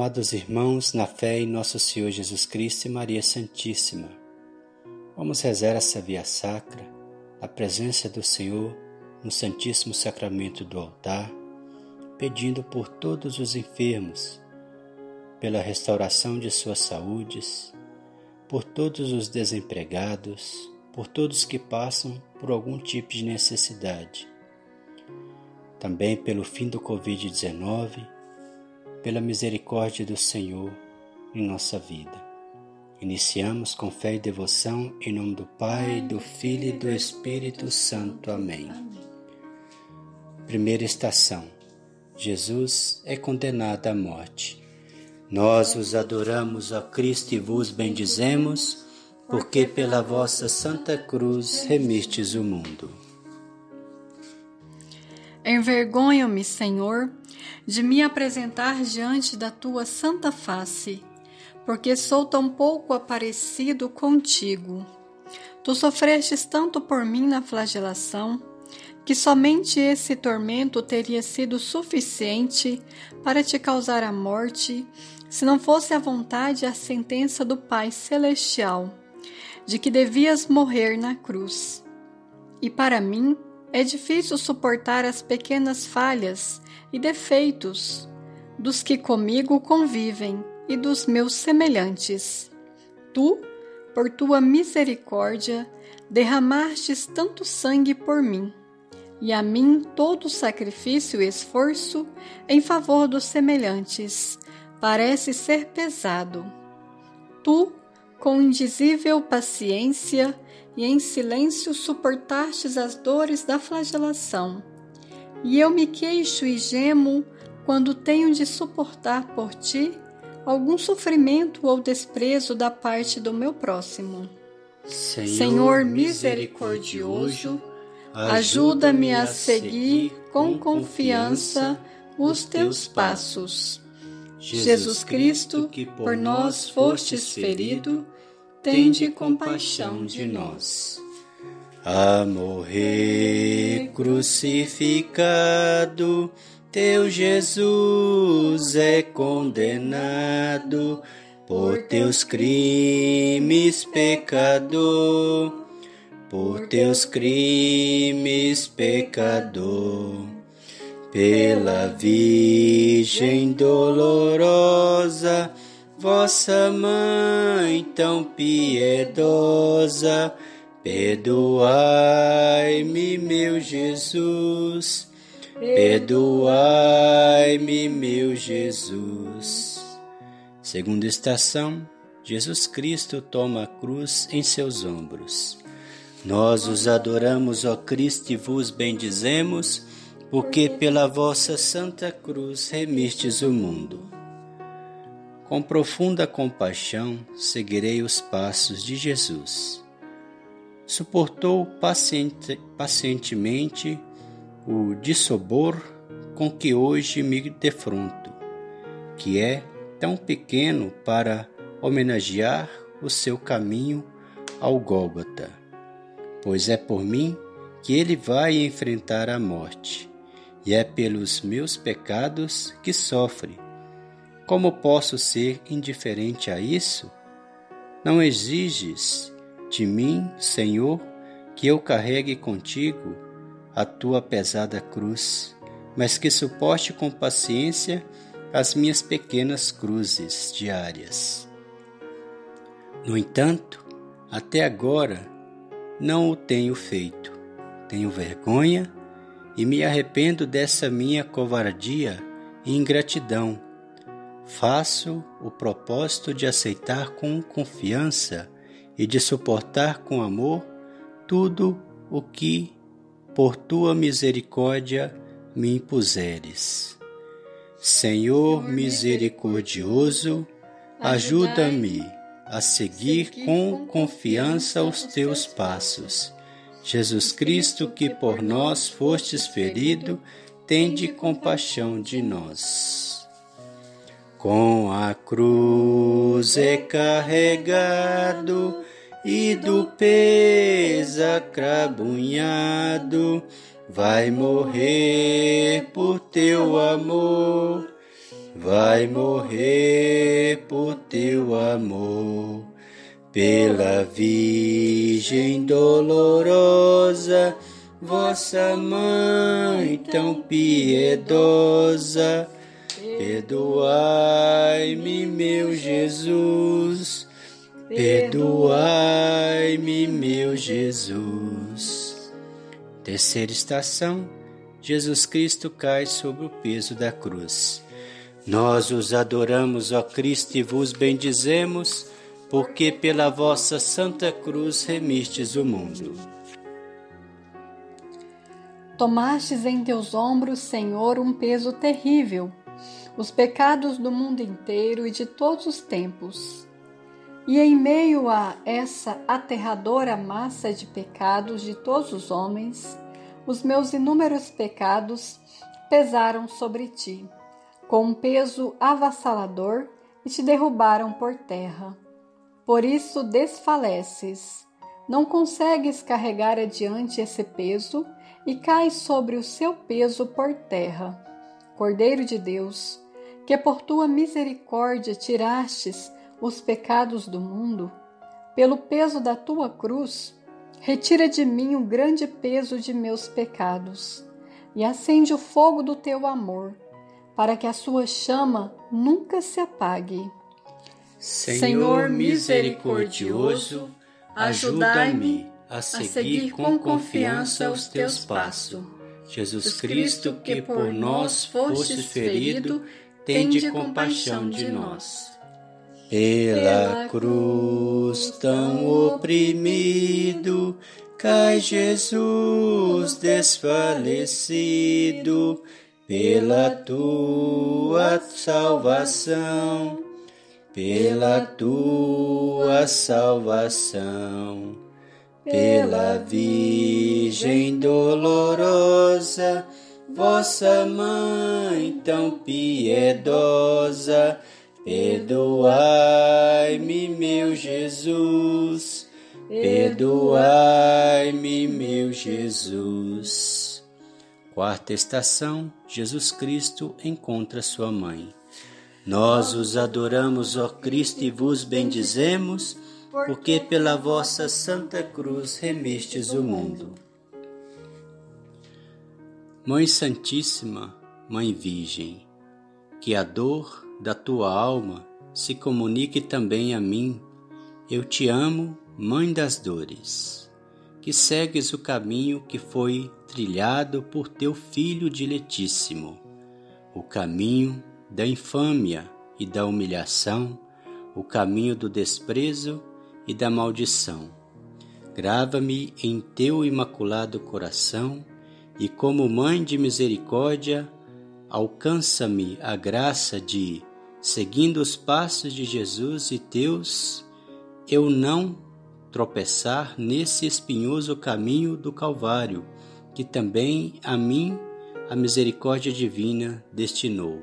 Amados irmãos, na fé em nosso Senhor Jesus Cristo e Maria Santíssima, vamos rezar essa via sacra, na presença do Senhor, no Santíssimo Sacramento do altar, pedindo por todos os enfermos, pela restauração de suas saúdes, por todos os desempregados, por todos que passam por algum tipo de necessidade. Também pelo fim do Covid-19 pela misericórdia do Senhor em nossa vida. Iniciamos com fé e devoção em nome do Pai, do Filho e do Espírito Santo. Amém. Primeira estação. Jesus é condenado à morte. Nós os adoramos, ó Cristo, e vos bendizemos, porque pela vossa santa cruz remistes o mundo. Envergonho-me, Senhor, de me apresentar diante da tua santa face, porque sou tão pouco aparecido contigo. Tu sofrestes tanto por mim na flagelação, que somente esse tormento teria sido suficiente para te causar a morte, se não fosse a vontade e a sentença do Pai Celestial, de que devias morrer na cruz. E para mim, é difícil suportar as pequenas falhas e defeitos dos que comigo convivem e dos meus semelhantes. Tu, por tua misericórdia, derramastes tanto sangue por mim, e a mim todo sacrifício e esforço em favor dos semelhantes parece ser pesado. Tu, com indizível paciência, e em silêncio suportastes as dores da flagelação. E eu me queixo e gemo quando tenho de suportar por ti algum sofrimento ou desprezo da parte do meu próximo. Senhor, Senhor misericordioso, ajuda-me a seguir com confiança os teus passos. Jesus Cristo, que por nós fostes ferido, tende compaixão de nós. A morrer crucificado, teu Jesus é condenado por teus crimes, pecador, por teus crimes, pecador. Pela Virgem dolorosa, Vossa Mãe tão piedosa, perdoai-me, meu Jesus, perdoai-me, meu Jesus. Segunda estação: Jesus Cristo toma a cruz em seus ombros. Nós os adoramos, ó Cristo, e vos bendizemos, porque pela vossa santa cruz remistes o mundo. Com profunda compaixão seguirei os passos de Jesus. Suportou paciente, pacientemente o dissobor com que hoje me defronto, que é tão pequeno para homenagear o seu caminho ao Gólgota, pois é por mim que ele vai enfrentar a morte, e é pelos meus pecados que sofre como posso ser indiferente a isso? Não exiges de mim, Senhor, que eu carregue contigo a tua pesada cruz, mas que suporte com paciência as minhas pequenas cruzes diárias. No entanto, até agora não o tenho feito. Tenho vergonha e me arrependo dessa minha covardia e ingratidão Faço o propósito de aceitar com confiança e de suportar com amor tudo o que, por tua misericórdia, me impuseres. Senhor misericordioso, ajuda-me a seguir com confiança os teus passos. Jesus Cristo, que por nós fostes ferido, tende compaixão de nós. Com a cruz é carregado e do peso acrabunhado, vai morrer por teu amor. vai morrer por teu amor. Pela Virgem dolorosa, vossa mãe tão piedosa, perdoai-me, meu Jesus, perdoai-me, meu Jesus. Terceira estação: Jesus Cristo cai sobre o peso da cruz. Nós os adoramos, ó Cristo, e vos bendizemos, porque pela vossa santa cruz remistes o mundo. Tomastes em teus ombros, Senhor, um peso terrível, os pecados do mundo inteiro e de todos os tempos. E em meio a essa aterradora massa de pecados de todos os homens, os meus inúmeros pecados pesaram sobre ti com um peso avassalador e te derrubaram por terra. Por isso desfaleces, não consegues carregar adiante esse peso e cais sobre o seu peso por terra. Cordeiro de Deus, que por tua misericórdia tirastes os pecados do mundo, pelo peso da tua cruz, retira de mim o grande peso de meus pecados e acende o fogo do teu amor para que a sua chama nunca se apague. Senhor misericordioso, ajudai-me a seguir com confiança os teus passos. Jesus Cristo, que por nós fostes ferido, tende compaixão de nós. Pela cruz tão oprimido, cai Jesus desfalecido pela tua salvação, pela tua salvação, pela Virgem dolorosa, vossa mãe tão piedosa, perdoai-me, meu Jesus, perdoai-me, meu Jesus. Quarta estação: Jesus Cristo encontra sua mãe. Nós os adoramos, ó Cristo, e vos bendizemos, porque pela vossa santa cruz remistes o mundo. Mãe Santíssima, Mãe Virgem, que a dor da tua alma se comunique também a mim. Eu te amo, Mãe das dores que segues o caminho que foi trilhado por teu Filho diletíssimo, o caminho da infâmia e da humilhação, o caminho do desprezo e da maldição. Grava-me em teu imaculado coração e, como Mãe de misericórdia, alcança-me a graça de, seguindo os passos de Jesus e teus, eu não tropeçar nesse espinhoso caminho do Calvário, que também a mim a misericórdia divina destinou.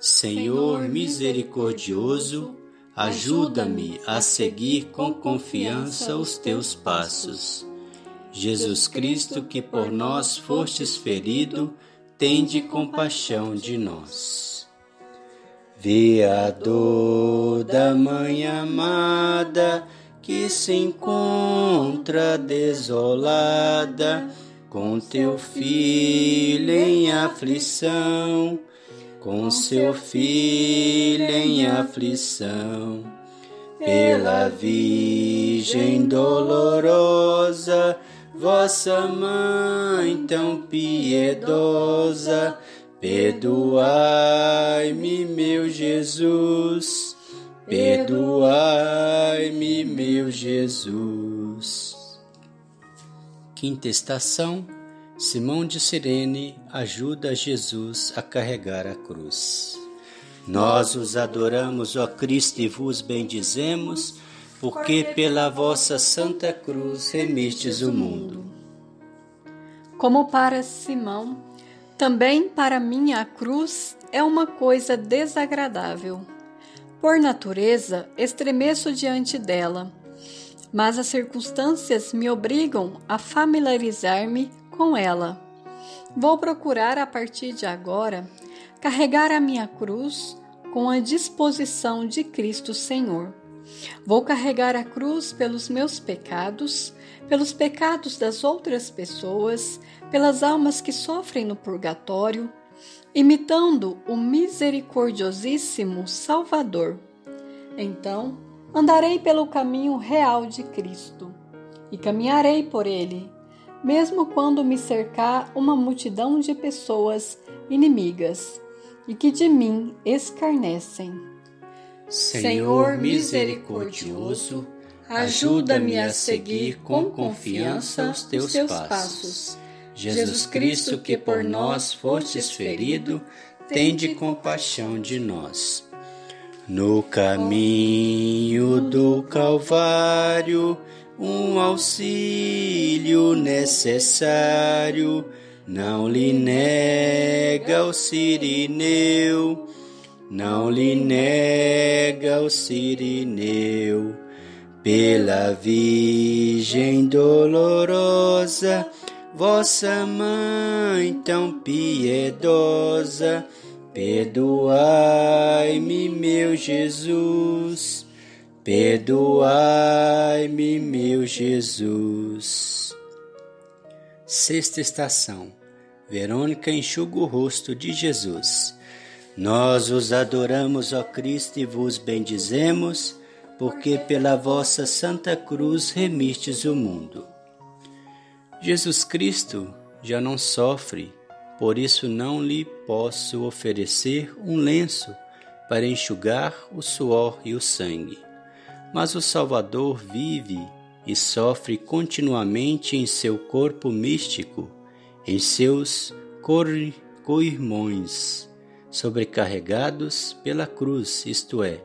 Senhor misericordioso, ajuda-me a seguir com confiança os teus passos. Jesus Cristo, que por nós fostes ferido, tende compaixão de nós. Vê a dor da Mãe amada, que se encontra desolada com teu filho em aflição, com seu filho em aflição. Pela Virgem dolorosa, vossa mãe tão piedosa, perdoai-me, meu Jesus Perdoai-me, meu Jesus. Quinta estação: Simão de Sirene ajuda Jesus a carregar a cruz. Nós os adoramos, ó Cristo, e vos bendizemos, porque pela vossa santa cruz remistes o mundo. Como para Simão, também para mim a cruz é uma coisa desagradável por natureza, estremeço diante dela, mas as circunstâncias me obrigam a familiarizar-me com ela. Vou procurar a partir de agora carregar a minha cruz com a disposição de Cristo Senhor. Vou carregar a cruz pelos meus pecados, pelos pecados das outras pessoas, pelas almas que sofrem no purgatório, imitando o misericordiosíssimo Salvador. Então, andarei pelo caminho real de Cristo e caminharei por ele, mesmo quando me cercar uma multidão de pessoas inimigas e que de mim escarnecem. Senhor misericordioso, ajuda-me a seguir com confiança os teus passos. Jesus Cristo, que por nós fostes ferido, tende compaixão de nós. No caminho do Calvário, um auxílio necessário não lhe nega o sirineu, não lhe nega o sirineu, pela Virgem dolorosa, vossa mãe tão piedosa, perdoai-me, meu Jesus, perdoai-me, meu Jesus. Sexta estação. Verônica enxuga o rosto de Jesus. Nós os adoramos, ó Cristo, e vos bendizemos, porque pela vossa santa cruz remistes o mundo. Jesus Cristo já não sofre, por isso não lhe posso oferecer um lenço para enxugar o suor e o sangue. Mas o Salvador vive e sofre continuamente em seu corpo místico, em seus co-irmãos, sobrecarregados pela cruz, isto é,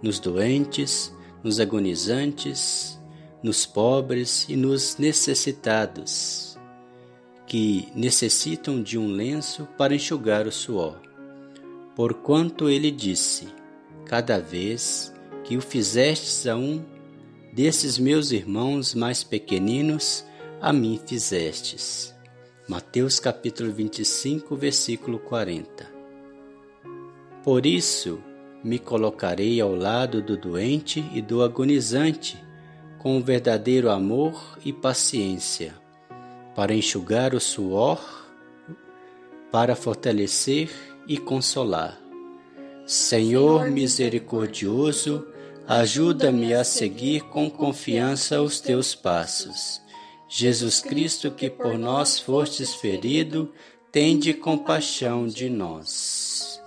nos doentes, nos agonizantes, nos pobres e nos necessitados, que necessitam de um lenço para enxugar o suor. Porquanto ele disse: Cada vez que o fizestes a um desses meus irmãos mais pequeninos, a mim fizestes. Mateus capítulo 25, versículo 40. Por isso me colocarei ao lado do doente e do agonizante, com verdadeiro amor e paciência, para enxugar o suor, para fortalecer e consolar. Senhor misericordioso, Ajuda-me a seguir com confiança os teus passos. Jesus Cristo, que por nós fostes ferido, tende compaixão de nós.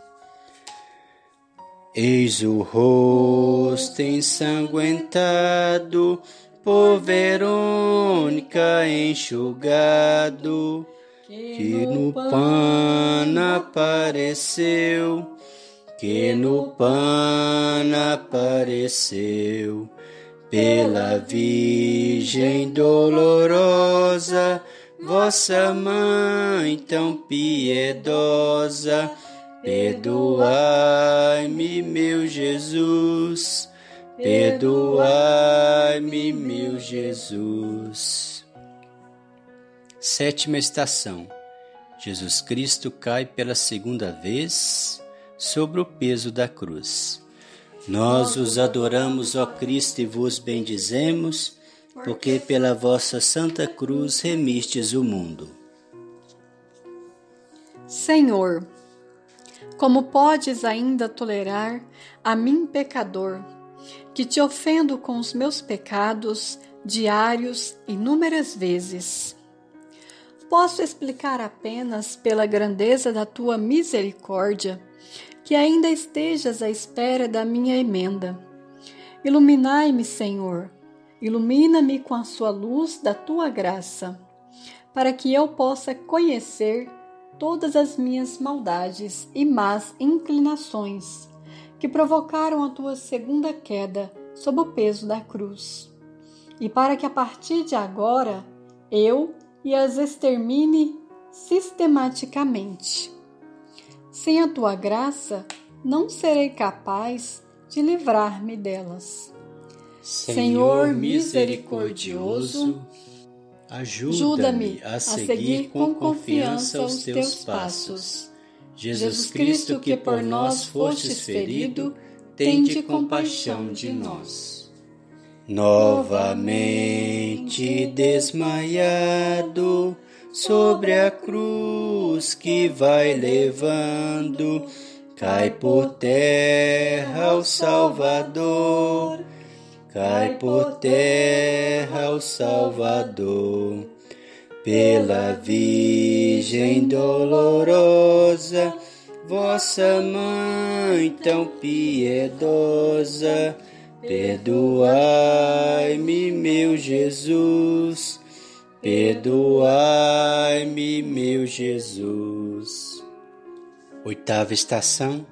Eis o rosto ensanguentado, por Verônica enxugado, que no pano apareceu que no pano apareceu pela Virgem dolorosa, vossa mãe tão piedosa, perdoai-me, meu Jesus, perdoai-me, meu Jesus. Sétima estação. Jesus Cristo cai pela segunda vez sobre o peso da cruz. Nós os adoramos, ó Cristo, e vos bendizemos, porque pela vossa santa cruz remistes o mundo. Senhor, como podes ainda tolerar a mim, pecador, que te ofendo com os meus pecados diários inúmeras vezes? Posso explicar apenas pela grandeza da tua misericórdia que ainda estejas à espera da minha emenda. Iluminai-me, Senhor, ilumina-me com a sua luz da tua graça, para que eu possa conhecer todas as minhas maldades e más inclinações que provocaram a tua segunda queda sob o peso da cruz. E para que a partir de agora eu e as extermine sistematicamente. Sem a tua graça, não serei capaz de livrar-me delas. Senhor misericordioso, ajuda-me a seguir com confiança os teus passos. Jesus Cristo, que por nós fostes ferido, tende compaixão de nós. Novamente desmaiado sobre a cruz que vai levando, cai por terra o Salvador, cai por terra o Salvador pela Virgem dolorosa, vossa mãe tão piedosa, perdoai-me, meu Jesus, perdoai-me, meu Jesus. Oitava estação: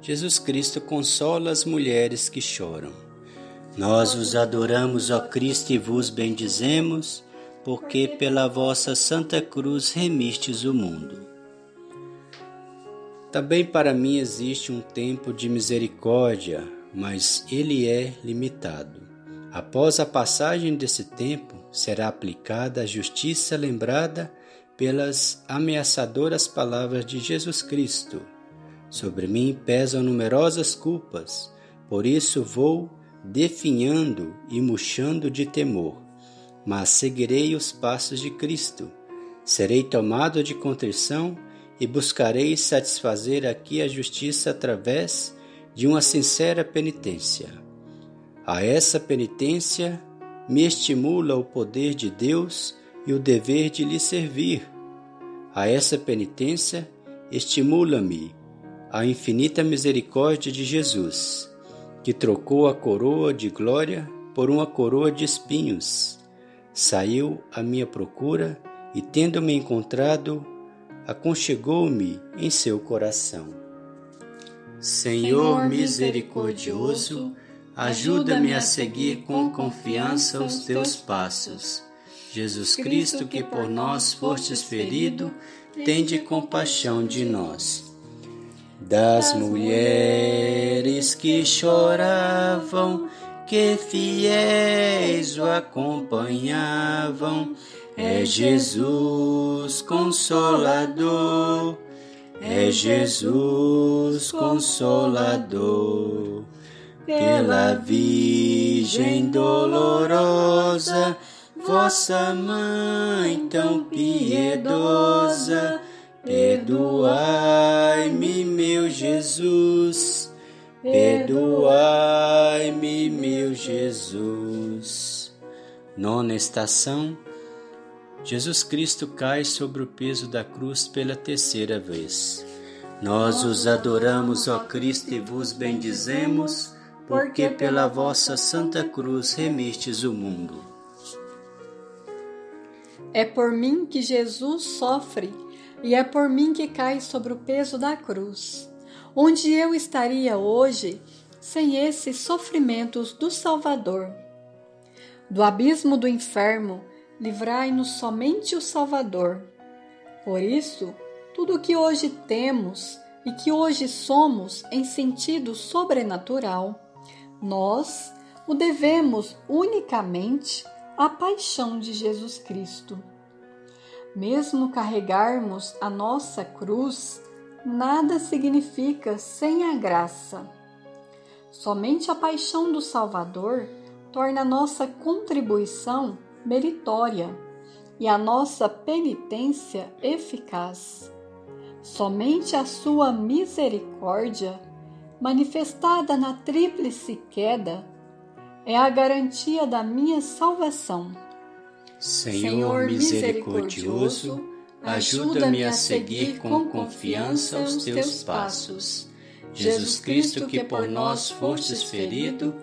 Jesus Cristo consola as mulheres que choram. Nós os adoramos, ó Cristo, e vos bendizemos porque pela vossa Santa Cruz remistes o mundo. Também para mim existe um tempo de misericórdia, mas ele é limitado. Após a passagem desse tempo, será aplicada a justiça lembrada pelas ameaçadoras palavras de Jesus Cristo. Sobre mim pesam numerosas culpas, por isso vou definhando e murchando de temor mas seguirei os passos de Cristo. Serei tomado de contrição e buscarei satisfazer aqui a justiça através de uma sincera penitência. A essa penitência me estimula o poder de Deus e o dever de lhe servir. A essa penitência estimula-me a infinita misericórdia de Jesus, que trocou a coroa de glória por uma coroa de espinhos saiu à minha procura e, tendo-me encontrado, aconchegou-me em seu coração. Senhor misericordioso, ajuda-me a seguir com confiança os teus passos. Jesus Cristo, que por nós fostes ferido, tende compaixão de nós. Das mulheres que choravam, que fiéis o acompanhavam. É Jesus Consolador, é Jesus Consolador. Pela Virgem dolorosa, vossa mãe tão piedosa, perdoai-me, meu Jesus Perdoai-me, meu Jesus. Nona estação: Jesus Cristo cai sobre o peso da cruz pela terceira vez. Nós os adoramos, ó Cristo, e vos bendizemos, porque pela vossa santa cruz remistes o mundo. É por mim que Jesus sofre, e é por mim que cai sobre o peso da cruz. Onde eu estaria hoje sem esses sofrimentos do Salvador? Do abismo do inferno, livrai-nos somente o Salvador. Por isso, tudo o que hoje temos e que hoje somos em sentido sobrenatural, nós o devemos unicamente à paixão de Jesus Cristo. Mesmo carregarmos a nossa cruz, nada significa sem a graça. Somente a paixão do Salvador torna a nossa contribuição meritória e a nossa penitência eficaz. Somente a sua misericórdia, manifestada na tríplice queda, é a garantia da minha salvação. Senhor misericordioso, ajuda-me a seguir com confiança os teus passos. Jesus Cristo, que por nós fostes ferido,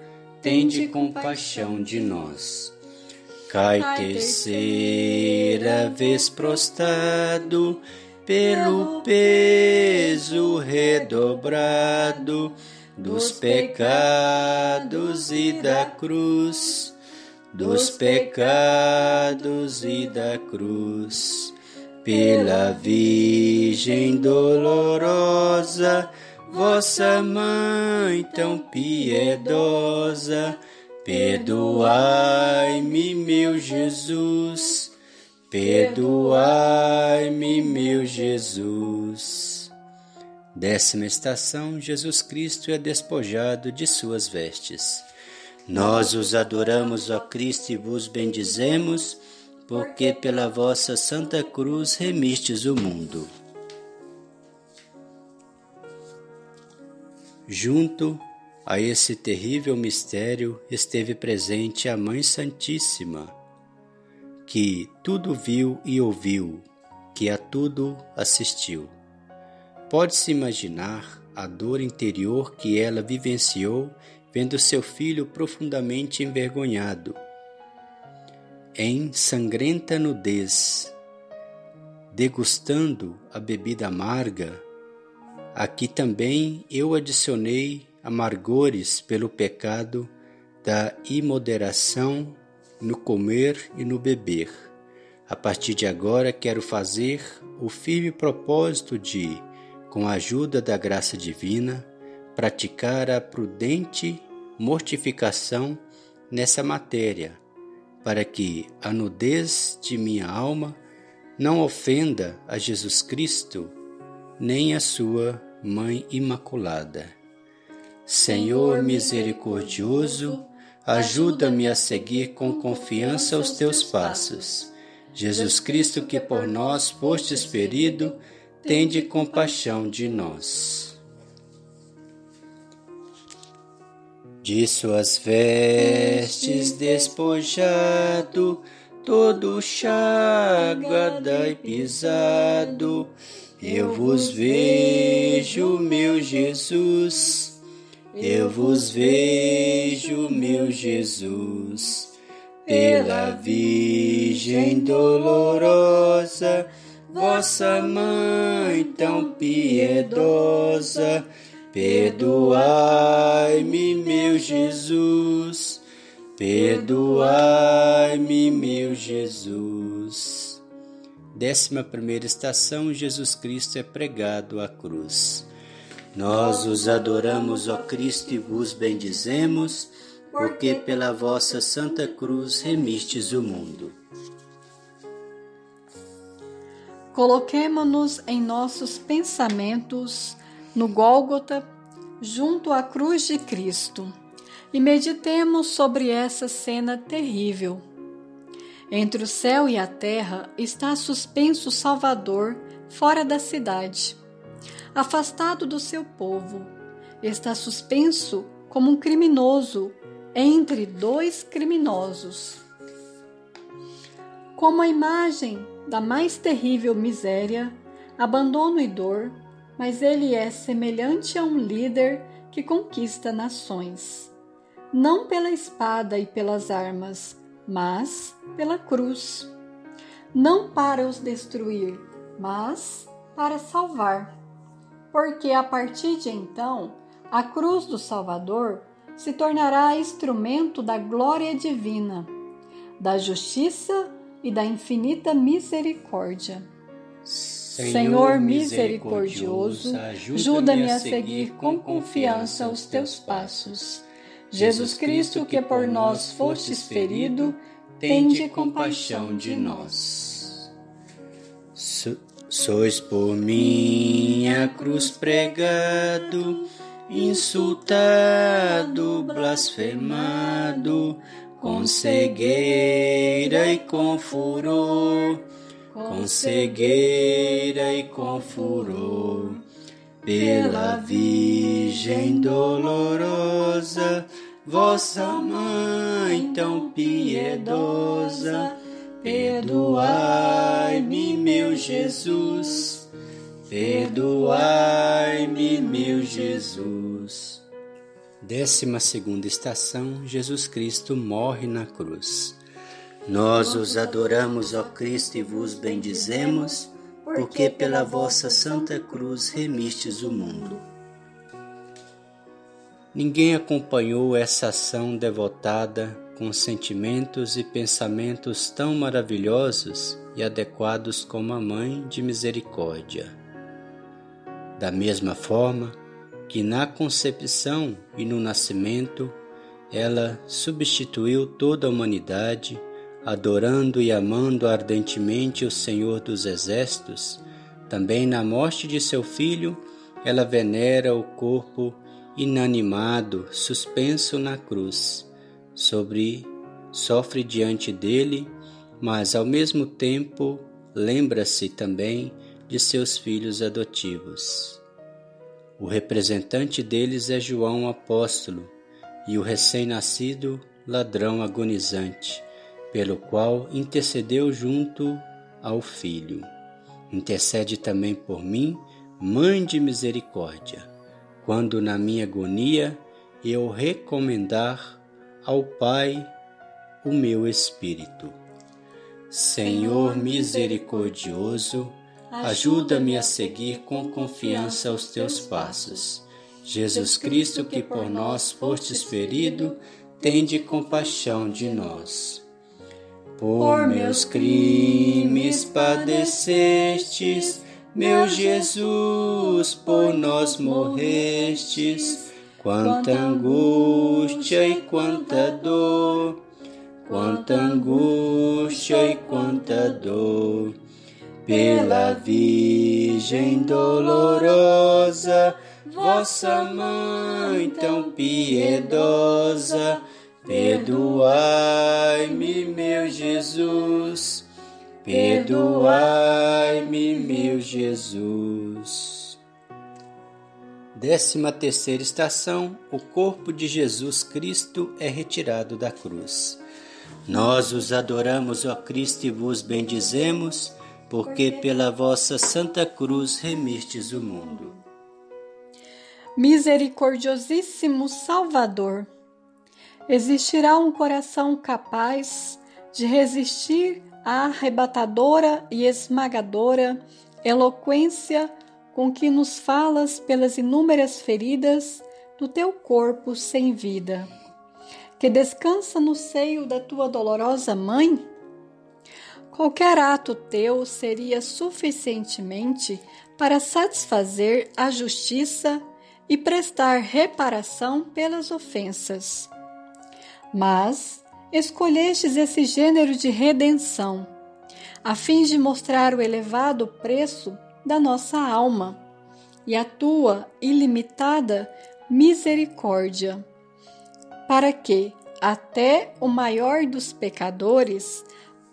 tende compaixão de nós. Cai terceira vez prostrado, pelo peso redobrado dos pecados e da cruz, dos pecados e da cruz pela Virgem dolorosa, vossa mãe tão piedosa, perdoai-me, meu Jesus, perdoai-me, meu Jesus. Décima estação: Jesus Cristo é despojado de suas vestes. Nós os adoramos, ó Cristo, e vos bendizemos, porque pela vossa Santa Cruz remistes o mundo. Junto a esse terrível mistério esteve presente a Mãe Santíssima, que tudo viu e ouviu, que a tudo assistiu. Pode-se imaginar a dor interior que ela vivenciou vendo seu filho profundamente envergonhado, em sangrenta nudez, degustando a bebida amarga. Aqui também eu adicionei amargores pelo pecado da imoderação no comer e no beber. A partir de agora quero fazer o firme propósito de, com a ajuda da graça divina, praticar a prudente mortificação nessa matéria, para que a nudez de minha alma não ofenda a Jesus Cristo nem a sua Mãe Imaculada. Senhor misericordioso, ajuda-me a seguir com confiança os teus passos. Jesus Cristo, que por nós fostes ferido, tende compaixão de nós. De suas vestes despojado, todo chaga e pisado, eu vos vejo, meu Jesus eu vos vejo, meu Jesus, pela Virgem dolorosa, vossa mãe tão piedosa. Perdoai-me, meu Jesus, perdoai-me, meu Jesus. Décima primeira estação: Jesus Cristo é pregado à cruz. Nós os adoramos, ó Cristo, e vos bendizemos, porque pela vossa Santa Cruz remistes o mundo. Coloquemo-nos em nossos pensamentos no Gólgota, junto à cruz de Cristo, e meditemos sobre essa cena terrível. Entre o céu e a terra está suspenso o Salvador fora da cidade afastado do seu povo. Está suspenso como um criminoso entre dois criminosos. Como a imagem da mais terrível miséria, abandono e dor, mas ele é semelhante a um líder que conquista nações, não pela espada e pelas armas, mas pela cruz. Não para os destruir, mas para salvar porque a partir de então a cruz do Salvador se tornará instrumento da glória divina, da justiça e da infinita misericórdia. Senhor misericordioso, ajuda-me a seguir com confiança os teus passos. Jesus Cristo, que por nós fostes ferido, tende compaixão de nós. Sois por minha cruz pregado, insultado, blasfemado, com cegueira e com furor, com cegueira e com furor, pela Virgem dolorosa, vossa mãe tão piedosa Perdoai-me, meu Jesus, perdoai-me, meu Jesus. Décima segunda estação: Jesus Cristo morre na cruz. Nós os adoramos, ó Cristo, e vos bendizemos, porque pela vossa santa cruz remistes o mundo. Ninguém acompanhou essa ação devotada com sentimentos e pensamentos tão maravilhosos e adequados como a Mãe de Misericórdia. Da mesma forma que na concepção e no nascimento ela substituiu toda a humanidade, adorando e amando ardentemente o Senhor dos Exércitos, também na morte de seu filho, ela venera o corpo inanimado, suspenso na cruz, sobre sofre diante dele, mas ao mesmo tempo lembra-se também de seus filhos adotivos. O representante deles é João apóstolo e o recém-nascido ladrão agonizante, pelo qual intercedeu junto ao Filho. Intercede também por mim, Mãe de misericórdia, quando na minha agonia eu recomendar ao Pai o meu espírito. Senhor misericordioso, ajuda-me a seguir com confiança os teus passos. Jesus Cristo, que por nós fostes ferido, tende compaixão de nós. Por meus crimes padecestes, meu Jesus, por nós morrestes. Quanta angústia e quanta dor, quanta angústia e quanta dor pela Virgem dolorosa, vossa mãe tão piedosa, perdoai-me, meu Jesus, perdoai-me, meu Jesus. Décima terceira estação: o corpo de Jesus Cristo é retirado da cruz. Nós os adoramos, ó Cristo, e vos bendizemos porque pela vossa Santa Cruz remistes o mundo. Misericordiosíssimo Salvador, existirá um coração capaz de resistir à arrebatadora e esmagadora eloquência com que nos falas pelas inúmeras feridas do teu corpo sem vida, que descansa no seio da tua dolorosa mãe? Qualquer ato teu seria suficientemente para satisfazer a justiça e prestar reparação pelas ofensas. Mas escolhestes esse gênero de redenção, a fim de mostrar o elevado preço da nossa alma e a tua ilimitada misericórdia, para que até o maior dos pecadores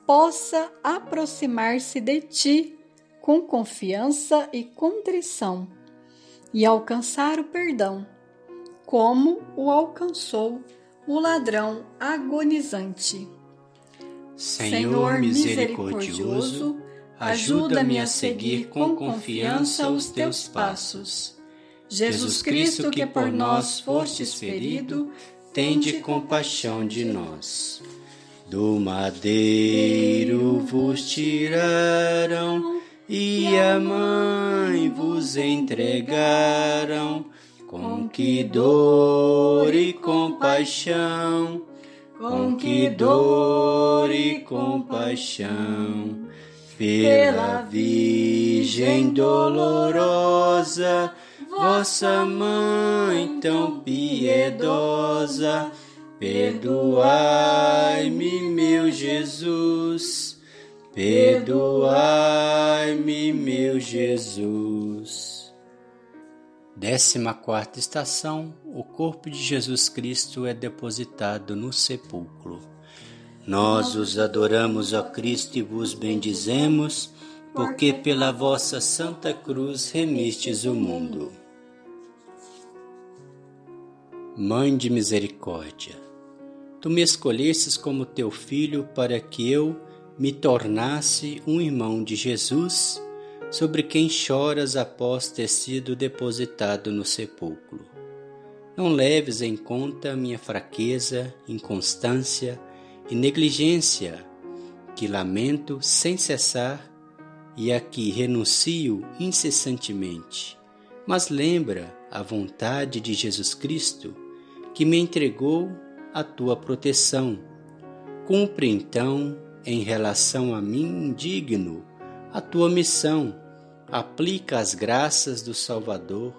possa aproximar-se de ti com confiança e contrição e alcançar o perdão, como o alcançou o ladrão agonizante. Senhor misericordioso, ajuda-me a seguir com confiança os teus passos. Jesus Cristo, que por nós fostes ferido, tende compaixão de nós. Do madeiro vos tiraram e a mãe vos entregaram, com que dor e compaixão, com que dor e compaixão, pela Virgem dolorosa, vossa mãe tão piedosa, Perdoai-me, meu Jesus, perdoai-me, meu Jesus. Décima quarta estação: o corpo de Jesus Cristo é depositado no sepulcro. Nós os adoramos, ó Cristo, e vos bendizemos, porque pela vossa santa cruz remistes o mundo. Mãe de misericórdia, Tu me escolhestes como teu filho para que eu me tornasse um irmão de Jesus, sobre quem choras após ter sido depositado no sepulcro. Não leves em conta minha fraqueza, inconstância e negligência, que lamento sem cessar e a que renuncio incessantemente. Mas lembra a vontade de Jesus Cristo, que me entregou a tua proteção. Cumpre então, em relação a mim indigno, a tua missão. Aplica as graças do Salvador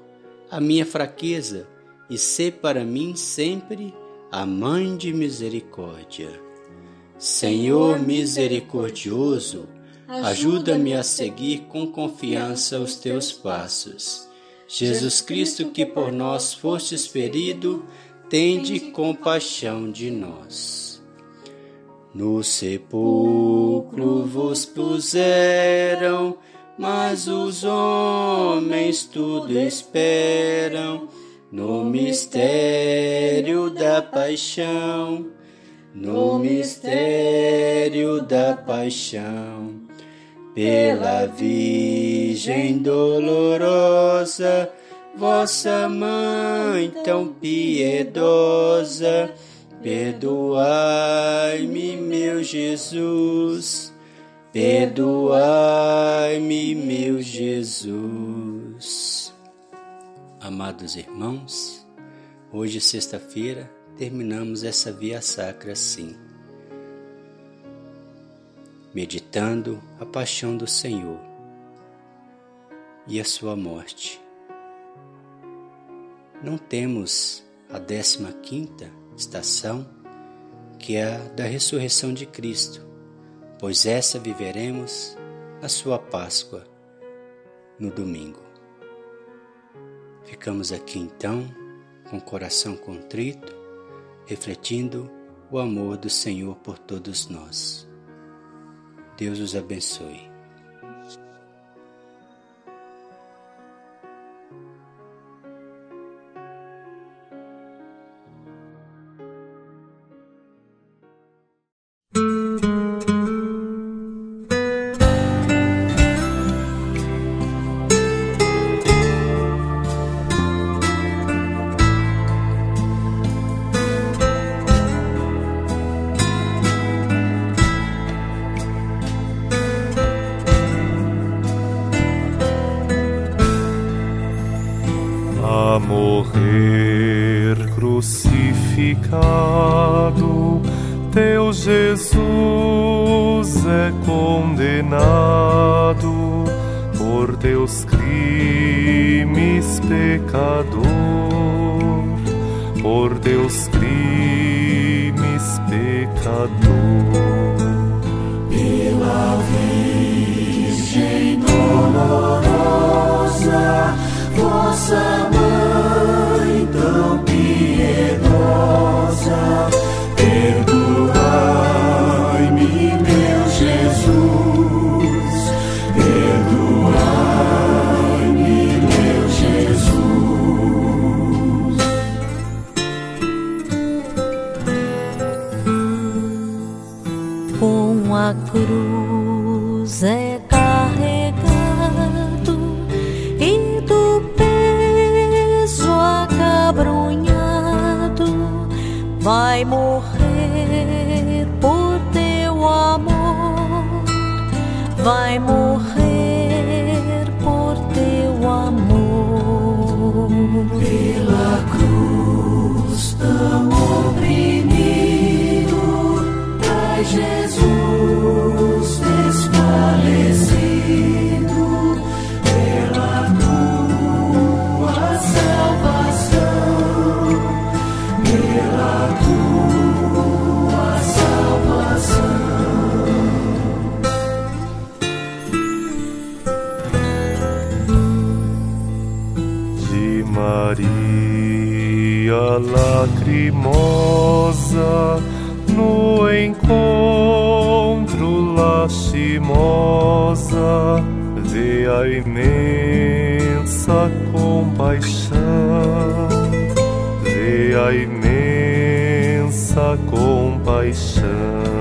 à minha fraqueza e sê para mim sempre a mãe de misericórdia. Senhor misericordioso, ajuda-me a seguir com confiança os teus passos. Jesus Cristo, que por nós fostes ferido, tende compaixão de nós. No sepulcro vos puseram, mas os homens tudo esperam no mistério da paixão, no mistério da paixão pela Virgem dolorosa, vossa mãe tão piedosa, perdoai-me, meu Jesus, perdoai-me, meu Jesus. Amados irmãos, hoje, sexta-feira, terminamos essa via sacra assim meditando a paixão do Senhor e a sua morte. Não temos a décima quinta estação, que é a da ressurreição de Cristo, pois essa viveremos na sua Páscoa, no domingo. Ficamos aqui então com o coração contrito, refletindo o amor do Senhor por todos nós. Deus os abençoe. Por teu amor, vai morrer lacrimosa no encontro lastimosa vê a imensa compaixão vê a imensa compaixão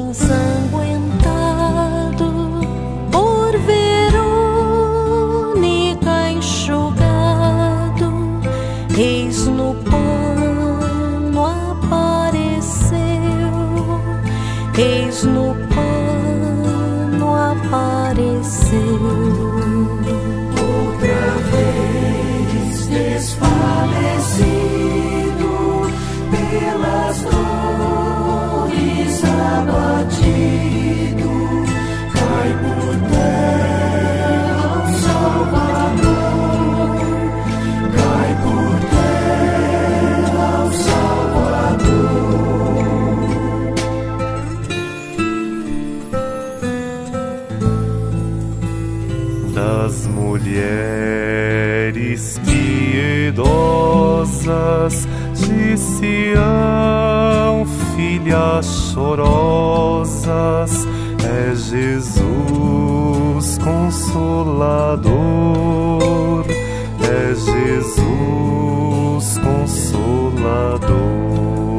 filhas de Sião, filhas chorosas, é Jesus Consolador, é Jesus Consolador.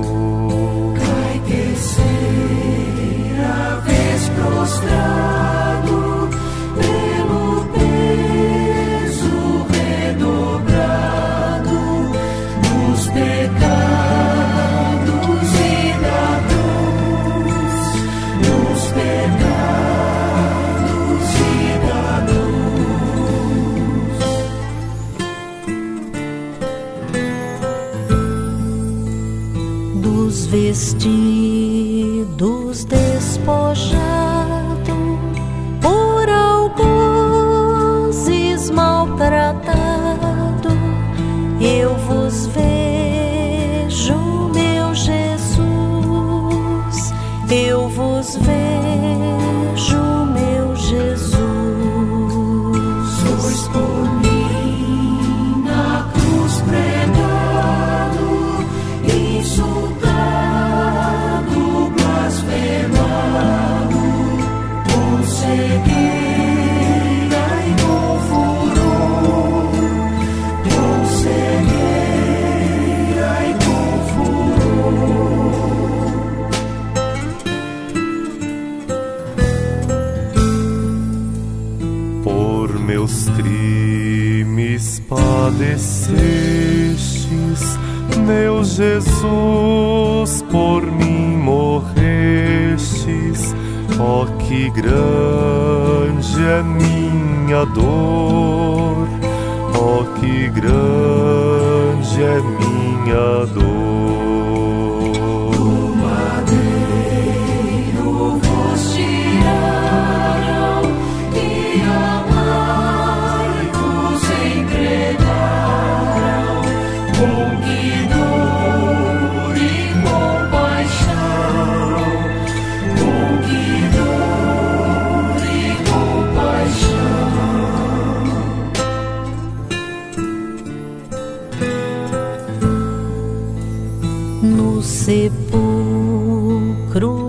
sepulcro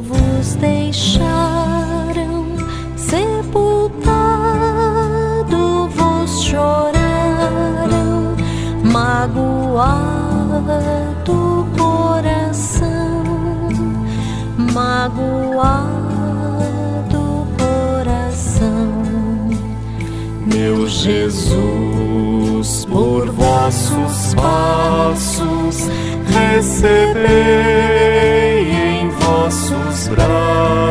vos deixaram, sepultado vos choraram, magoado coração, magoado coração, meu Jesus, por vossos passos recebei em vossos braços.